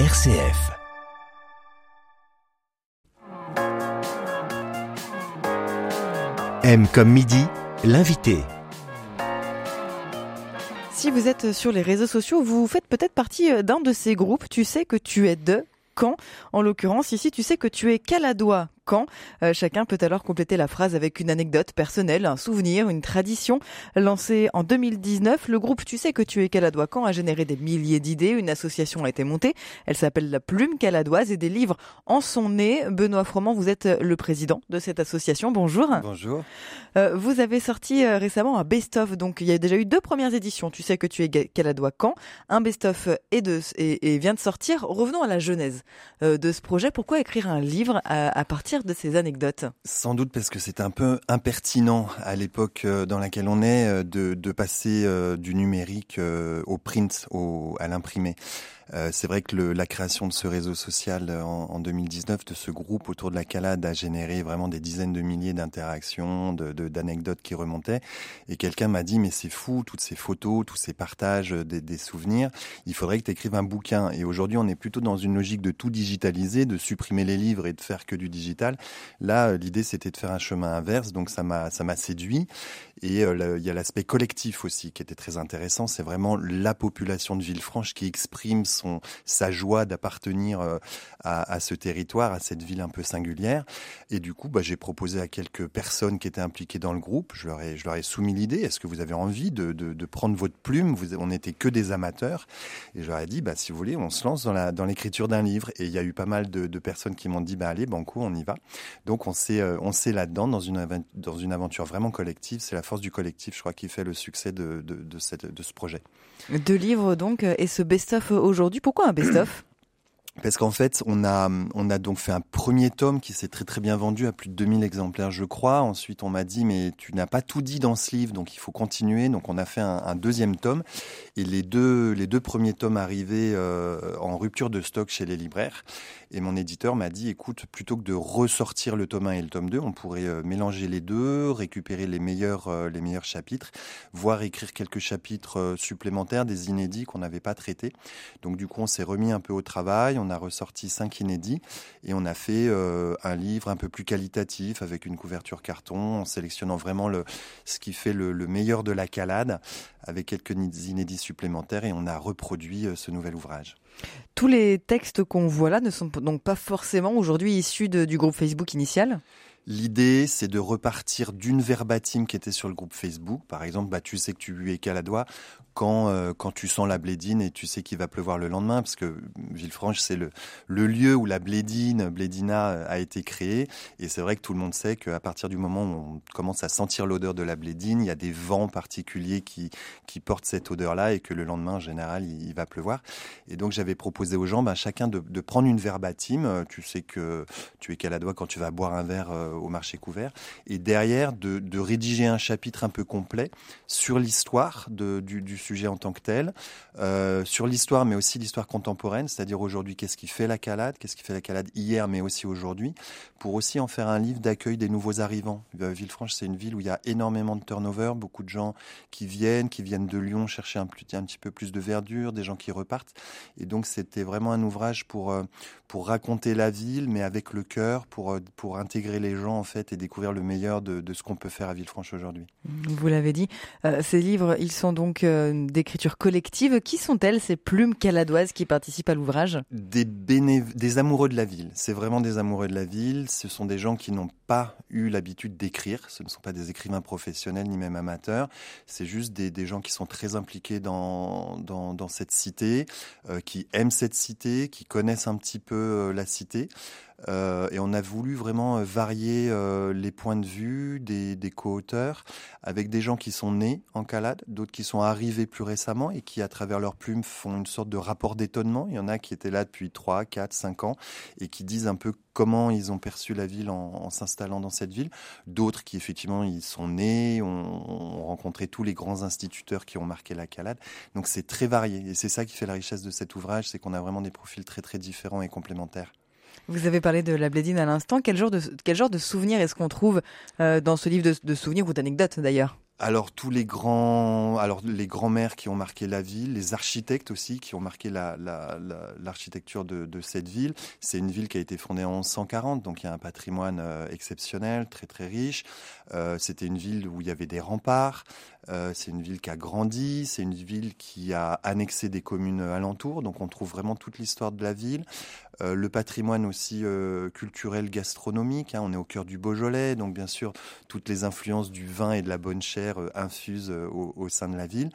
RCF. M comme midi, l'invité. Si vous êtes sur les réseaux sociaux, vous faites peut-être partie euh, d'un de ces groupes. Tu sais que tu es de quand En l'occurrence, ici, tu sais que tu es caladois quand. Euh, chacun peut alors compléter la phrase avec une anecdote personnelle, un souvenir, une tradition. Lancé en 2019, le groupe Tu sais que tu es caladois quand a généré des milliers d'idées. Une association a été montée. Elle s'appelle la Plume Caladoise et des livres en sont nés. Benoît Froment, vous êtes le président de cette association. Bonjour. Bonjour. Euh, vous avez sorti euh, récemment un best-of. Donc il y a déjà eu deux premières éditions. Tu sais que tu es caladois quand. Un best-of et, vient de sortir. Revenons à la genèse de ce projet. Pourquoi écrire un livre à partir de ces anecdotes Sans doute parce que c'est un peu impertinent à l'époque euh, dans laquelle on est euh, de, passer euh, du numérique au print, à l'imprimé. Euh, c'est vrai que le, la création de ce réseau social euh, en, en, 2019, de ce groupe autour de la calade, a généré vraiment des dizaines de milliers d'interactions, d'anecdotes de, qui remontaient. Et quelqu'un m'a dit, mais c'est fou, toutes ces photos, tous ces partages, euh, des, des souvenirs, il faudrait que tu écrives un bouquin. Et aujourd'hui, on est plutôt dans une logique de tout digitaliser, de supprimer les livres et de faire que du digital. Là, l'idée, c'était de faire un chemin inverse, donc ça m'a séduit. Et il y a l'aspect collectif aussi qui était très intéressant. C'est vraiment la population de Villefranche qui exprime son, sa joie d'appartenir euh, à, ce territoire, à cette ville un peu singulière. Et du coup, bah, j'ai proposé à quelques personnes qui étaient impliquées dans le groupe, je leur ai, je leur ai soumis l'idée, est-ce que vous avez envie de, de, prendre votre plume? On n'était que des amateurs. Et je leur ai dit, bah, si vous voulez, on se lance dans l'écriture dans d'un livre. Et il y a eu pas mal de, personnes qui m'ont dit, bah, allez, banco, on y va. Donc on s'est euh, on s'est là-dedans, dans une, dans une aventure vraiment collective. C'est la force du collectif, je crois, qui fait le succès de, de, de, de ce projet. Deux livres donc, et ce best-of aujourd'hui pourquoi un best-of? Parce qu'en fait, on a, on a donc fait un premier tome qui s'est très très bien vendu à plus de 2000 exemplaires, je crois. Ensuite, on m'a dit, mais tu n'as pas tout dit dans ce livre, donc il faut continuer. Donc, on a fait un, deuxième tome. Et les deux, les deux premiers tomes arrivaient euh, en rupture de stock chez les libraires. Et mon éditeur m'a dit, écoute, plutôt que de ressortir le tome 1 et le tome 2, on pourrait euh, mélanger les deux, récupérer les meilleurs, euh, les meilleurs chapitres, voire écrire quelques chapitres supplémentaires, des inédits qu'on n'avait pas traités. Donc, du coup, on s'est remis un peu au travail a ressorti cinq inédits et on a fait euh, un livre un peu plus qualitatif avec une couverture carton en sélectionnant vraiment le, ce qui fait le, le meilleur de la calade avec quelques inédits supplémentaires et on a reproduit euh, ce nouvel ouvrage. Tous les textes qu'on voit là ne sont donc pas forcément aujourd'hui issus du groupe Facebook initial? L'idée, c'est de repartir d'une verbatim qui était sur le groupe Facebook. Par exemple, bah, tu sais que tu es caladois quand, euh, quand tu sens la blédine et tu sais qu'il va pleuvoir le lendemain, parce que Villefranche, c'est le, le lieu où la blédine, blédina euh, a été créée. Et c'est vrai que tout le monde sait qu'à partir du moment où on commence à sentir l'odeur de la blédine, il y a des vents particuliers qui, qui portent cette odeur-là et que le lendemain, en général, il, va pleuvoir. Et donc, j'avais proposé aux gens, bah, chacun de, prendre une verbatim. Tu sais que tu es caladois quand tu vas boire un verre au marché couvert, et derrière de, rédiger un chapitre un peu complet sur l'histoire du, sujet en tant que tel, euh, sur l'histoire, mais aussi l'histoire contemporaine, c'est-à-dire aujourd'hui qu'est-ce qui fait la calade, qu'est-ce qui fait la calade hier, mais aussi aujourd'hui, pour aussi en faire un livre d'accueil des nouveaux arrivants. Euh, Villefranche, c'est une ville où il y a énormément de turnover, beaucoup de gens qui viennent, qui viennent de Lyon chercher un, un petit peu plus de verdure, des gens qui repartent, et donc c'était vraiment un ouvrage pour, euh, pour raconter la ville, mais avec le cœur, pour, pour intégrer les gens en fait et découvrir le meilleur de, de ce qu'on peut faire à Villefranche aujourd'hui. Vous l'avez dit, euh, ces livres, ils sont donc euh, d'écriture collective. Qui sont-elles ces plumes caladoises qui participent à l'ouvrage? Des, des amoureux de la ville. C'est vraiment des amoureux de la ville. Ce sont des gens qui n'ont pas eu l'habitude d'écrire. Ce ne sont pas des écrivains professionnels ni même amateurs. C'est juste des, des, gens qui sont très impliqués dans, dans, dans cette cité, euh, qui aiment cette cité, qui connaissent un petit peu la cité. Euh, et on a voulu vraiment euh, varier euh, les points de vue des, des co-auteurs avec des gens qui sont nés en calade, d'autres qui sont arrivés plus récemment et qui, à travers leurs plumes, font une sorte de rapport d'étonnement. Il y en a qui étaient là depuis 3, 4, 5 ans et qui disent un peu comment ils ont perçu la ville en, s'installant dans cette ville. D'autres qui, effectivement, ils sont nés, ont, ont rencontré tous les grands instituteurs qui ont marqué la calade. Donc c'est très varié et c'est ça qui fait la richesse de cet ouvrage, c'est qu'on a vraiment des profils très très différents et complémentaires. Vous avez parlé de la blédine à l'instant. Quel genre de, souvenirs est-ce qu'on trouve euh, dans ce livre de, souvenirs ou d'anecdotes d'ailleurs? Alors tous les grands, alors les grands-mères qui ont marqué la ville, les architectes aussi qui ont marqué l'architecture la, de, de, cette ville. C'est une ville qui a été fondée en 1140, donc il y a un patrimoine euh, exceptionnel, très très riche. Euh, C'était une ville où il y avait des remparts. Euh, c'est une ville qui a grandi. C'est une ville qui a annexé des communes alentours. Donc on trouve vraiment toute l'histoire de la ville. Euh, le patrimoine aussi euh, culturel gastronomique. Hein, on est au cœur du Beaujolais, donc bien sûr toutes les influences du vin et de la bonne chair infusent au, sein de la ville.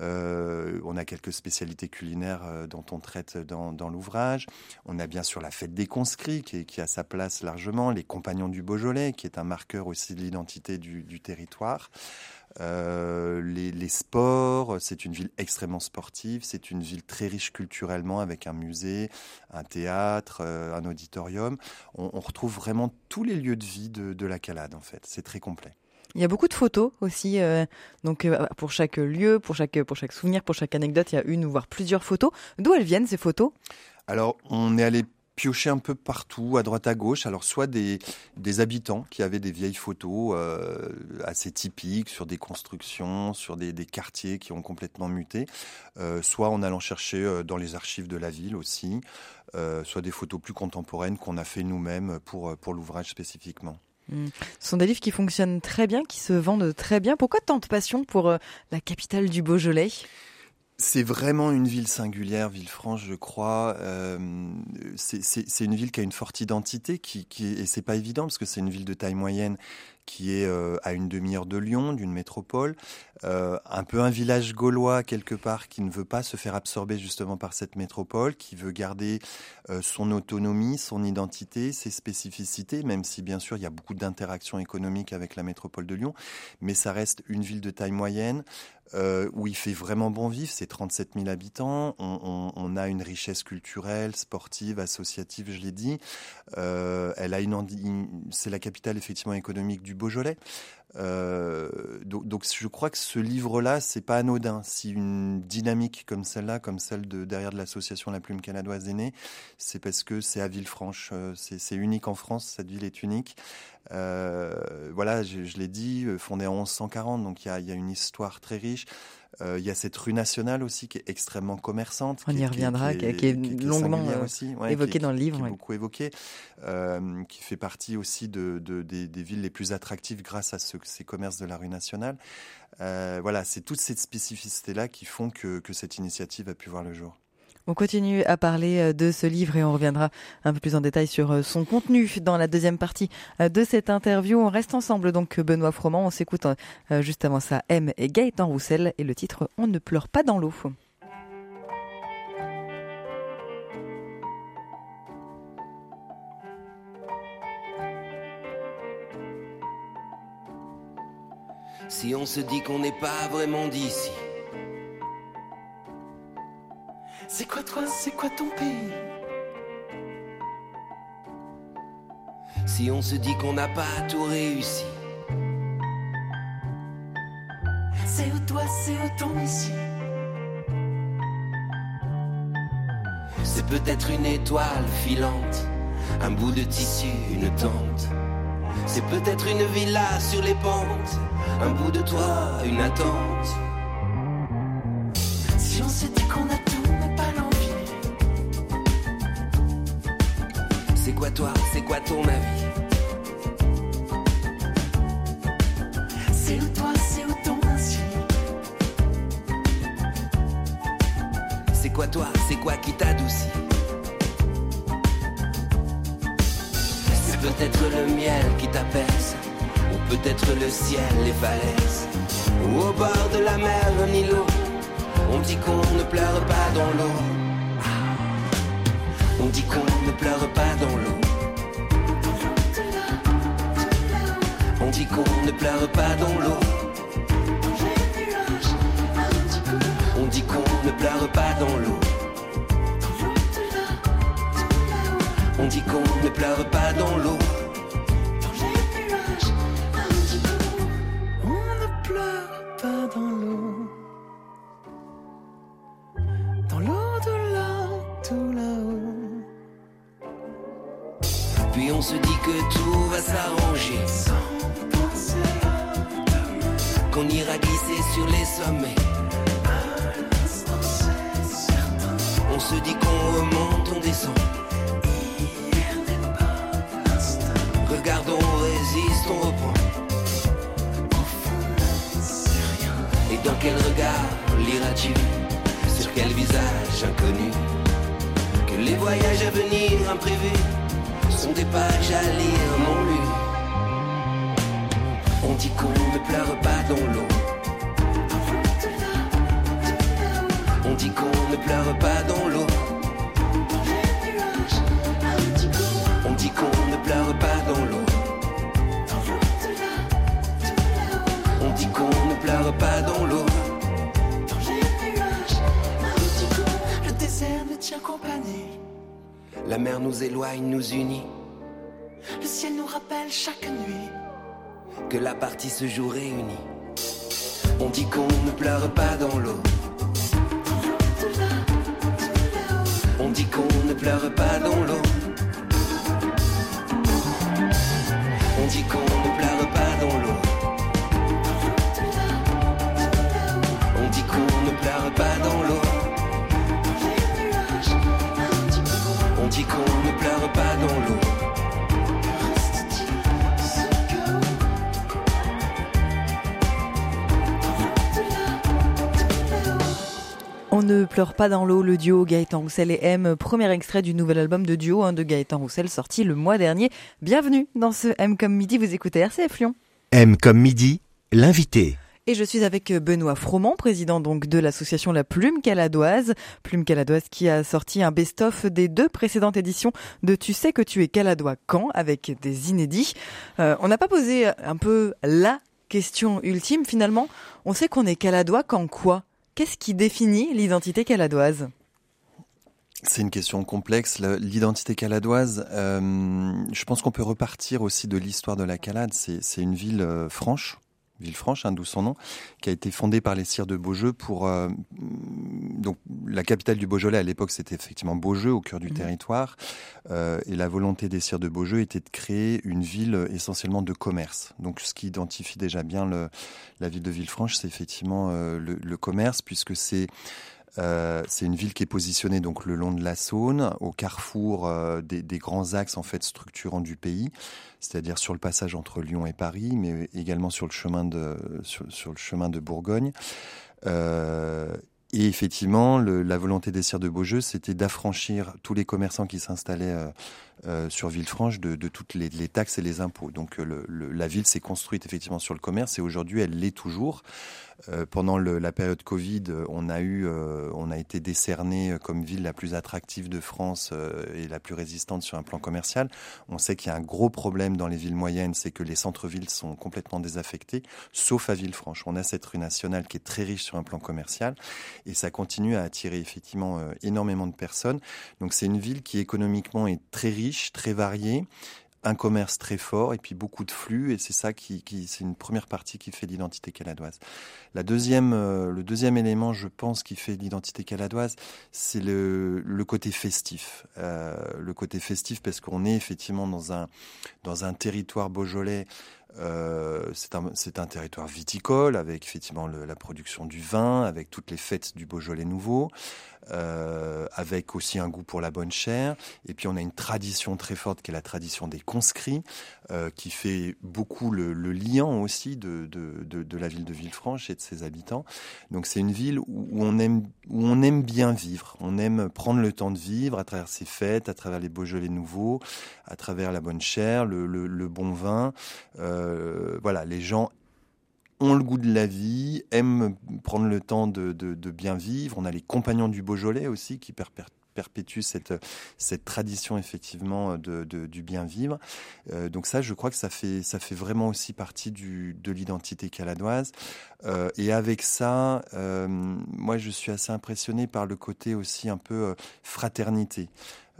on a quelques spécialités culinaires dont on traite dans, l'ouvrage. On a bien sûr la fête des conscrits qui, a sa place largement, les compagnons du Beaujolais qui est un marqueur aussi de l'identité du territoire. Euh, les, sports, c'est une ville extrêmement sportive, c'est une ville très riche culturellement avec un musée, un théâtre, euh, un auditorium. On, retrouve vraiment tous les lieux de vie de, la Calade en fait. C'est très complet. Il y a beaucoup de photos aussi, euh, donc pour chaque lieu, pour chaque pour chaque souvenir, pour chaque anecdote, il y a une ou voire plusieurs photos. D'où elles viennent ces photos? Alors, on est allé piocher un peu partout, à droite à gauche. Alors soit des, des habitants qui avaient des vieilles photos euh, assez typiques sur des constructions, sur des, des quartiers qui ont complètement muté, euh, soit en allant chercher euh, dans les archives de la ville aussi, soit des photos plus contemporaines qu'on a fait nous-mêmes pour, pour l'ouvrage spécifiquement. Hmm. Ce sont des livres qui fonctionnent très bien, qui se vendent très bien. Pourquoi tant de passion pour la capitale du Beaujolais? C'est vraiment une ville singulière, Villefranche, je crois. Euh, c'est une ville qui a une forte identité, qui, et c'est pas évident parce que c'est une ville de taille moyenne qui est euh, à une demi-heure de Lyon, d'une métropole, euh, un peu un village gaulois quelque part qui ne veut pas se faire absorber justement par cette métropole, qui veut garder son autonomie, son identité, ses spécificités, même si bien sûr il y a beaucoup d'interactions économiques avec la métropole de Lyon, mais ça reste une ville de taille moyenne euh, où il fait vraiment bon vivre, c'est 37 000 habitants, on, a une richesse culturelle, sportive, associative, je l'ai dit. Euh, elle a une, c'est la capitale effectivement économique du Beaujolais. Euh, donc, je crois que ce livre-là, c'est pas anodin. Si une dynamique comme celle-là, comme celle de derrière de l'association La Plume Canadoise est née, c'est parce que c'est à Villefranche. Euh, c'est unique en France. Cette ville est unique. Euh, voilà, je, l'ai dit, fondée en 1140, donc il y a, une histoire très riche. Euh, il y a cette rue nationale aussi qui est extrêmement commerçante. On y reviendra, qui, est, longuement euh, évoquée dans le livre. Qui est beaucoup évoquée, euh, qui fait partie aussi de, de des, des, villes les plus attractives grâce à ce, ces commerces de la rue nationale. Voilà, c'est toute cette spécificité-là qui font que, que cette initiative a pu voir le jour. On continue à parler euh, de ce livre et on reviendra un peu plus en détail sur euh, son contenu dans la deuxième partie euh, de cette interview. On reste ensemble donc Benoît Froment, on s'écoute juste avant ça M et Gaëtan Roussel et le titre On ne pleure pas dans l'eau. Si on se dit qu'on n'est pas vraiment d'ici C'est quoi toi, c'est quoi ton pays? Si on se dit qu'on n'a pas tout réussi C'est où toi, c'est où ton ici? C'est peut-être une étoile filante, un bout de tissu, une tente. C'est peut-être une villa sur les pentes, un bout de toit, une attente. Toi C'est quoi ton avis C'est où toi C'est où ton ainsi. C'est quoi toi C'est quoi qui t'adoucit C'est peut-être le miel qui t'apaise Ou peut-être le ciel, les falaises. Ou au bord de la mer, un îlot On dit qu'on ne pleure pas dans l'eau. On dit qu'on ne pleure pas dans l'eau. On dit qu'on ne pleure pas dans l'eau. On dit qu'on ne pleure pas dans l'eau. On dit qu'on ne pleure pas dans l'eau. se dit que tout va s'arranger. Sur les sommets. On se dit qu'on remonte, on descend. Regardons, on résiste, on reprend. Et dans quel regard liras-tu Sur quel visage inconnu? Que les voyages à venir imprévus sont des pages à lire, mon lu. On dit qu'on ne pleure pas dans l'eau. Dit qu'on ne pleure pas dans l'eau. On dit qu'on ne pleure pas dans l'eau. On dit qu'on ne pleure pas dans l'eau. Le désert ne tient compagnie. La mer nous éloigne, nous unit. Le ciel nous rappelle chaque nuit. Que la partie se joue réunie. On dit qu'on ne pleure pas dans l'eau. On dit qu'on ne pleure pas dans l'eau. On dit qu'on ne pleure pas dans l'eau. On dit qu'on ne pleure pas dans l'eau. On dit qu'on ne pleure pas dans l'eau. Ne pleure pas dans l'eau, le duo Gaëtan Roussel et M, premier extrait du nouvel album de duo hein, de Gaëtan Roussel sorti le mois dernier. Bienvenue dans ce M comme midi, vous écoutez RCF Lyon. M comme midi, l'invité. Et je suis avec Benoît Froment, président donc de l'association La Plume Caladoise. Plume Caladoise qui a sorti un best-of des deux précédentes éditions de Tu sais que tu es Caladois quand avec des inédits. Euh, on n'a pas posé un peu la question ultime finalement. On sait qu'on est Caladois quand quoi? Qu'est-ce qui définit l'identité caladoise? C'est une question complexe. L'identité caladoise, euh, je pense qu'on peut repartir aussi de l'histoire de la Calade. C'est une ville euh, franche, Villefranche, hein, d'où son nom, qui a été fondée par les sires de Beaujeu pour euh, donc la capitale du Beaujolais à l'époque c'était effectivement Beaujeu au cœur du mmh. territoire euh, et la volonté des sires de Beaujeu était de créer une ville essentiellement de commerce. Donc ce qui identifie déjà bien le, la ville de Villefranche, c'est effectivement euh, le, le, commerce puisque c'est euh, c'est une ville qui est positionnée donc le long de la Saône, au carrefour euh, des, grands axes en fait structurants du pays, c'est-à-dire sur le passage entre Lyon et Paris, mais également sur le chemin de sur, le chemin de Bourgogne. Euh, et effectivement, la volonté des sires de Beaujeu, c'était d'affranchir tous les commerçants qui s'installaient euh, euh, sur Villefranche de, de toutes les, taxes et les impôts. Donc le, la ville s'est construite effectivement sur le commerce et aujourd'hui elle l'est toujours. Euh, pendant la période Covid, on a eu, euh, on a été décerné comme ville la plus attractive de France euh, et la plus résistante sur un plan commercial. On sait qu'il y a un gros problème dans les villes moyennes, c'est que les centres-villes sont complètement désaffectés, sauf à Villefranche. On a cette rue nationale qui est très riche sur un plan commercial et ça continue à attirer effectivement énormément de personnes. Donc c'est une ville qui économiquement est très riche, très variée un commerce très fort et puis beaucoup de flux et c'est ça qui, qui c'est une première partie qui fait l'identité caladoise. La deuxième, euh, le deuxième élément, je pense, qui fait l'identité caladoise, c'est le, le côté festif. Euh, le côté festif parce qu'on est effectivement dans un dans un territoire beaujolais euh, c'est un, territoire viticole avec effectivement la production du vin, avec toutes les fêtes du Beaujolais nouveau, euh, avec aussi un goût pour la bonne chair. Et puis on a une tradition très forte qui est la tradition des conscrits, euh, qui fait beaucoup le, le lien aussi de, la ville de Villefranche et de ses habitants. Donc c'est une ville où on, aime, bien vivre, on aime prendre le temps de vivre à travers ses fêtes, à travers les Beaujolais nouveaux, à travers la bonne chair, le, bon vin. Voilà, les gens ont le goût de la vie, aiment prendre le temps de, bien vivre. On a les compagnons du Beaujolais aussi qui perpétuent cette, tradition effectivement de, du bien vivre. Euh, donc ça, je crois que ça fait, ça fait vraiment aussi partie de l'identité caladoise. Euh, et avec ça, euh, moi, je suis assez impressionné par le côté aussi un peu euh, fraternité.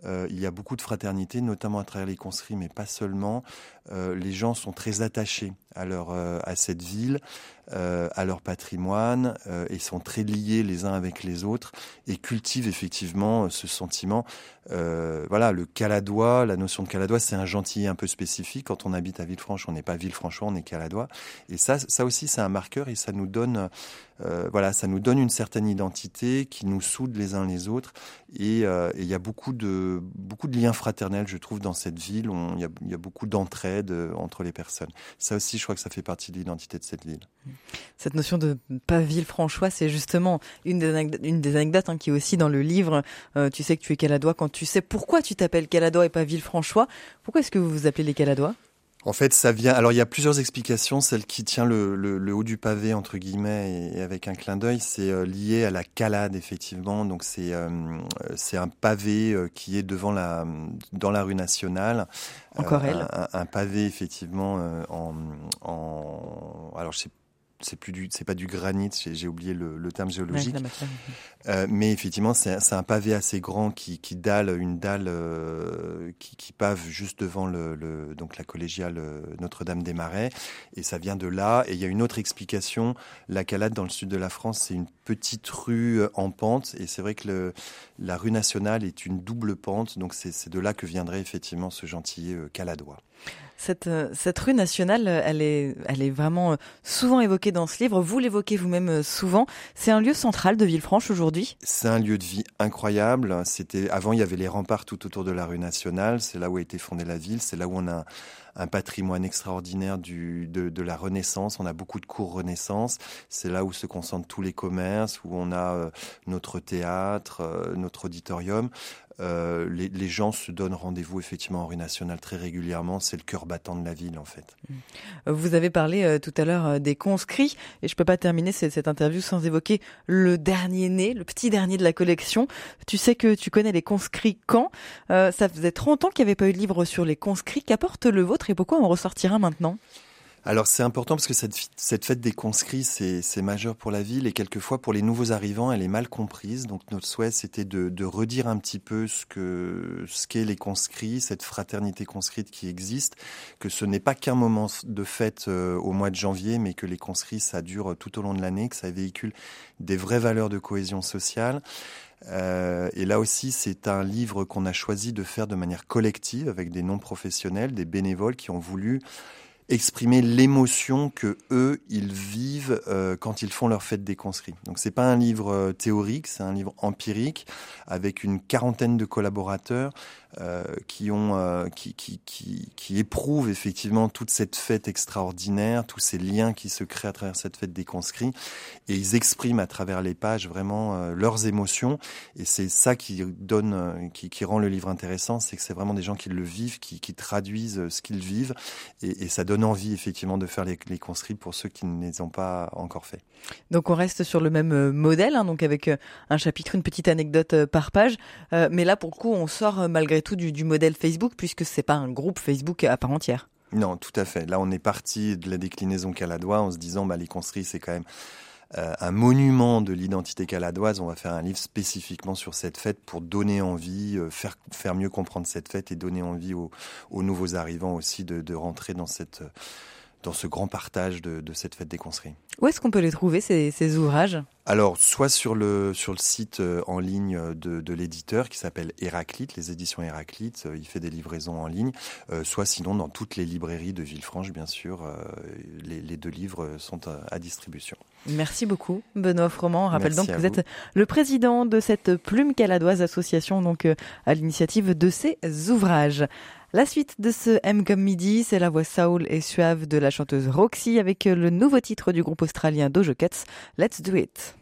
Euh, il y a beaucoup de fraternité, notamment à travers les conscrits, mais pas seulement. Euh, les gens sont très attachés à leur euh, à cette ville, à leur patrimoine, et sont très liés les uns avec les autres et cultivent effectivement ce sentiment. voilà, le caladois, la notion de caladois, c'est un gentil un peu spécifique. Quand on habite à Villefranche, on n'est pas Villefranchois, on est caladois. Et ça, ça aussi, c'est un marqueur et ça nous donne, voilà, ça nous donne une certaine identité qui nous soude les uns les autres. Et il y a beaucoup de beaucoup de liens fraternels, je trouve, dans cette ville. Il y, a beaucoup d'entraide euh, entre les personnes. Ça aussi, je crois que ça fait partie de l'identité de cette ville. Cette notion de pas Villefranchois, c'est justement une des, anecdotes, hein, qui est aussi dans le livre. Euh, tu sais que tu es Caladois quand tu sais pourquoi tu t'appelles Caladois et pas Villefranchois. Pourquoi est-ce que vous vous appelez les Caladois? En fait, ça vient. Alors, il y a plusieurs explications. Celle qui tient le, le, haut du pavé entre guillemets et, avec un clin d'œil, c'est euh, lié à la calade effectivement. Donc, c'est euh, c'est un pavé euh, qui est devant la dans la rue nationale. Encore elle? Un, pavé effectivement en, en alors je sais c'est plus du, c'est pas du granit, j'ai oublié le, le, terme géologique. euh, mais effectivement, c'est un pavé assez grand qui, qui dalle une dalle euh, qui, qui, pave juste devant le, le donc la collégiale euh, Notre-Dame des Marais, et ça vient de là. Et il y a une autre explication. La Calade dans le sud de la France, c'est une petite rue en pente, et c'est vrai que le, la rue nationale est une double pente, donc c'est de là que viendrait effectivement ce gentillet caladois. Cette, euh, cette rue nationale, elle est, elle est vraiment euh, souvent évoquée dans ce livre. Vous l'évoquez vous-même euh, souvent. C'est un lieu central de Villefranche aujourd'hui? C'est un lieu de vie incroyable. C'était avant, il y avait les remparts tout autour de la rue nationale. C'est là où a été fondée la ville. C'est là où on a un patrimoine extraordinaire de, la Renaissance. On a beaucoup de cours Renaissance. C'est là où se concentrent tous les commerces, où on a notre théâtre, notre auditorium. Euh, les, les, gens se donnent rendez-vous effectivement en rue nationale très régulièrement. C'est le cœur battant de la ville en fait. Mmh. Vous avez parlé euh, tout à l'heure euh, des conscrits et je peux pas terminer cette, interview sans évoquer le dernier né, le petit dernier de la collection. Tu sais que tu connais les conscrits quand? Ça faisait 30 ans qu'il n'y avait pas eu de livre sur les conscrits. Qu'apporte le vôtre et pourquoi on ressortira maintenant? Alors c'est important parce que cette, cette fête des conscrits, c'est majeur pour la ville et quelquefois pour les nouveaux arrivants, elle est mal comprise. Donc notre souhait, c'était de, de, redire un petit peu ce que ce qu'est les conscrits, cette fraternité conscrite qui existe, que ce n'est pas qu'un moment de fête euh, au mois de janvier, mais que les conscrits, ça dure tout au long de l'année, que ça véhicule des vraies valeurs de cohésion sociale. Euh, et là aussi, c'est un livre qu'on a choisi de faire de manière collective avec des non-professionnels, des bénévoles qui ont voulu exprimer l'émotion que eux ils vivent euh, quand ils font leur fête des conscrits. Donc c'est pas un livre euh, théorique, c'est un livre empirique avec une quarantaine de collaborateurs euh, qui ont euh, qui, qui, qui, qui éprouvent effectivement toute cette fête extraordinaire, tous ces liens qui se créent à travers cette fête des conscrits et ils expriment à travers les pages vraiment leurs émotions et c'est ça qui donne qui, qui rend le livre intéressant, c'est que c'est vraiment des gens qui le vivent, qui, qui traduisent ce qu'ils vivent et, ça donne envie effectivement de faire les, conscrits pour ceux qui ne les ont pas encore fait. Donc on reste sur le même euh, modèle, hein, donc avec euh, un chapitre, une petite anecdote euh, par page. mais là, pour le coup, on sort malgré tout du, modèle Facebook puisque c'est pas un groupe Facebook à part entière. Non, tout à fait. Là, on est parti de la déclinaison caladois en se disant, bah, les c'est quand même euh, un monument de l'identité caladoise. On va faire un livre spécifiquement sur cette fête pour donner envie, euh, faire, faire mieux comprendre cette fête et donner envie aux, aux nouveaux arrivants aussi de, de rentrer dans cette dans ce grand partage de, de cette fête des conscrits. Où est-ce qu'on peut les trouver, ces, ces ouvrages? Alors, soit sur le, sur le site euh, en ligne de, de l'éditeur qui s'appelle Héraclite, les éditions Héraclite, euh, il fait des livraisons en ligne, euh, soit sinon dans toutes les librairies de Villefranche, bien sûr, les, les, deux livres sont à, à, distribution. Merci beaucoup, Benoît Froment. On rappelle Merci donc que vous, vous êtes le président de cette Plume Caladoise association, donc à l'initiative de ces ouvrages. La suite de ce M comme midi, c'est la voix Saul et suave de la chanteuse Roxy avec le nouveau titre du groupe australien Dojo Cats, Let's Do It.